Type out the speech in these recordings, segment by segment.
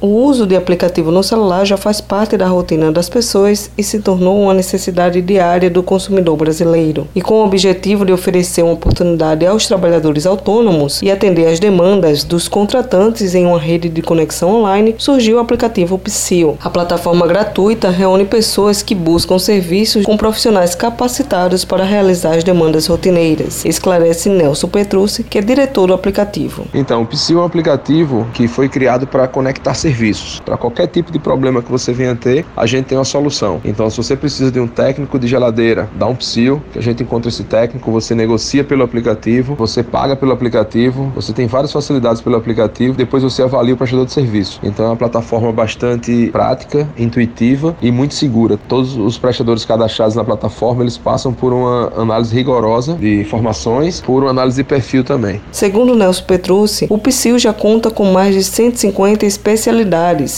O uso de aplicativo no celular já faz parte da rotina das pessoas e se tornou uma necessidade diária do consumidor brasileiro. E com o objetivo de oferecer uma oportunidade aos trabalhadores autônomos e atender às demandas dos contratantes em uma rede de conexão online, surgiu o aplicativo Psyo. A plataforma gratuita reúne pessoas que buscam serviços com profissionais capacitados para realizar as demandas rotineiras, esclarece Nelson Petrucci, que é diretor do aplicativo. Então, o Psyo é um aplicativo que foi criado para conectar serviços. Para qualquer tipo de problema que você venha ter, a gente tem uma solução. Então, se você precisa de um técnico de geladeira, dá um psil, que a gente encontra esse técnico, você negocia pelo aplicativo, você paga pelo aplicativo, você tem várias facilidades pelo aplicativo, depois você avalia o prestador de serviço. Então, é uma plataforma bastante prática, intuitiva e muito segura. Todos os prestadores cadastrados na plataforma, eles passam por uma análise rigorosa de informações, por uma análise de perfil também. Segundo Nelson Petrucci, o psil já conta com mais de 150 especialidades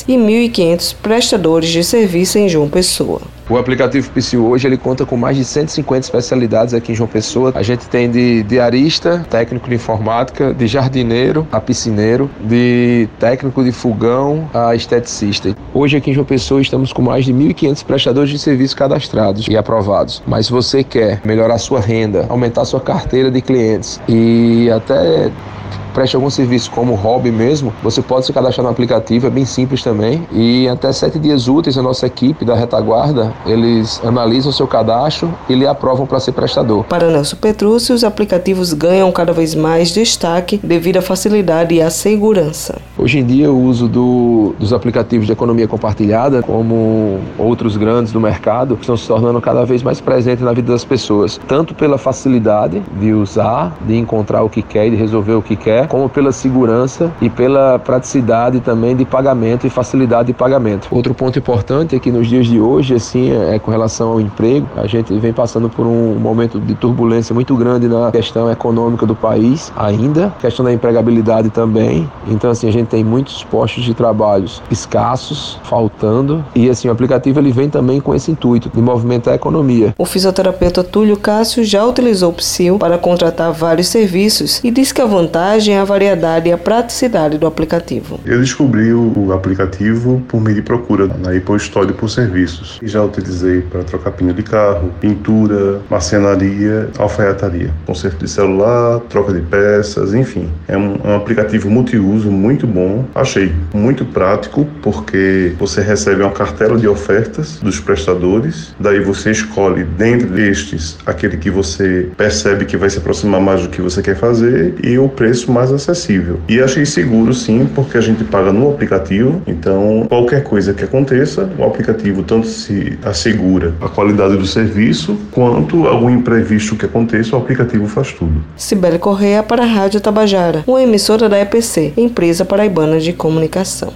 e 1.500 prestadores de serviço em João Pessoa. O aplicativo PCU hoje ele conta com mais de 150 especialidades aqui em João Pessoa. A gente tem de diarista, técnico de informática, de jardineiro a piscineiro, de técnico de fogão a esteticista. Hoje aqui em João Pessoa estamos com mais de 1.500 prestadores de serviço cadastrados e aprovados. Mas se você quer melhorar sua renda, aumentar sua carteira de clientes e até preste algum serviço como hobby mesmo, você pode se cadastrar no aplicativo, é bem simples também. E até sete dias úteis, a nossa equipe da retaguarda, eles analisam o seu cadastro e lhe aprovam para ser prestador. Para Nelson Petrúcio, os aplicativos ganham cada vez mais destaque devido à facilidade e à segurança. Hoje em dia, o uso do, dos aplicativos de economia compartilhada, como outros grandes do mercado, estão se tornando cada vez mais presentes na vida das pessoas, tanto pela facilidade de usar, de encontrar o que quer e de resolver o que quer, como pela segurança e pela praticidade também de pagamento e facilidade de pagamento. Outro ponto importante é que nos dias de hoje, assim, é com relação ao emprego, a gente vem passando por um momento de turbulência muito grande na questão econômica do país ainda, questão da empregabilidade também. Então, assim, a gente tem muitos postos de trabalho escassos, faltando, e assim, o aplicativo ele vem também com esse intuito de movimentar a economia. O fisioterapeuta Túlio Cássio já utilizou o Psil para contratar vários serviços e diz que a vantagem a variedade e a praticidade do aplicativo. Eu descobri o aplicativo por meio de procura na Apple Store por serviços. E já utilizei para trocar pneu de carro, pintura, marcenaria, alfaiataria, conserto de celular, troca de peças, enfim. É um, é um aplicativo multiuso muito bom. Achei muito prático porque você recebe uma cartela de ofertas dos prestadores, daí você escolhe dentro destes aquele que você percebe que vai se aproximar mais do que você quer fazer e o preço mais mais acessível. E achei seguro sim, porque a gente paga no aplicativo, então qualquer coisa que aconteça, o aplicativo tanto se assegura a qualidade do serviço, quanto algum imprevisto que aconteça, o aplicativo faz tudo. Sibeli Correia para a Rádio Tabajara, uma emissora da EPC, Empresa Paraibana de Comunicação.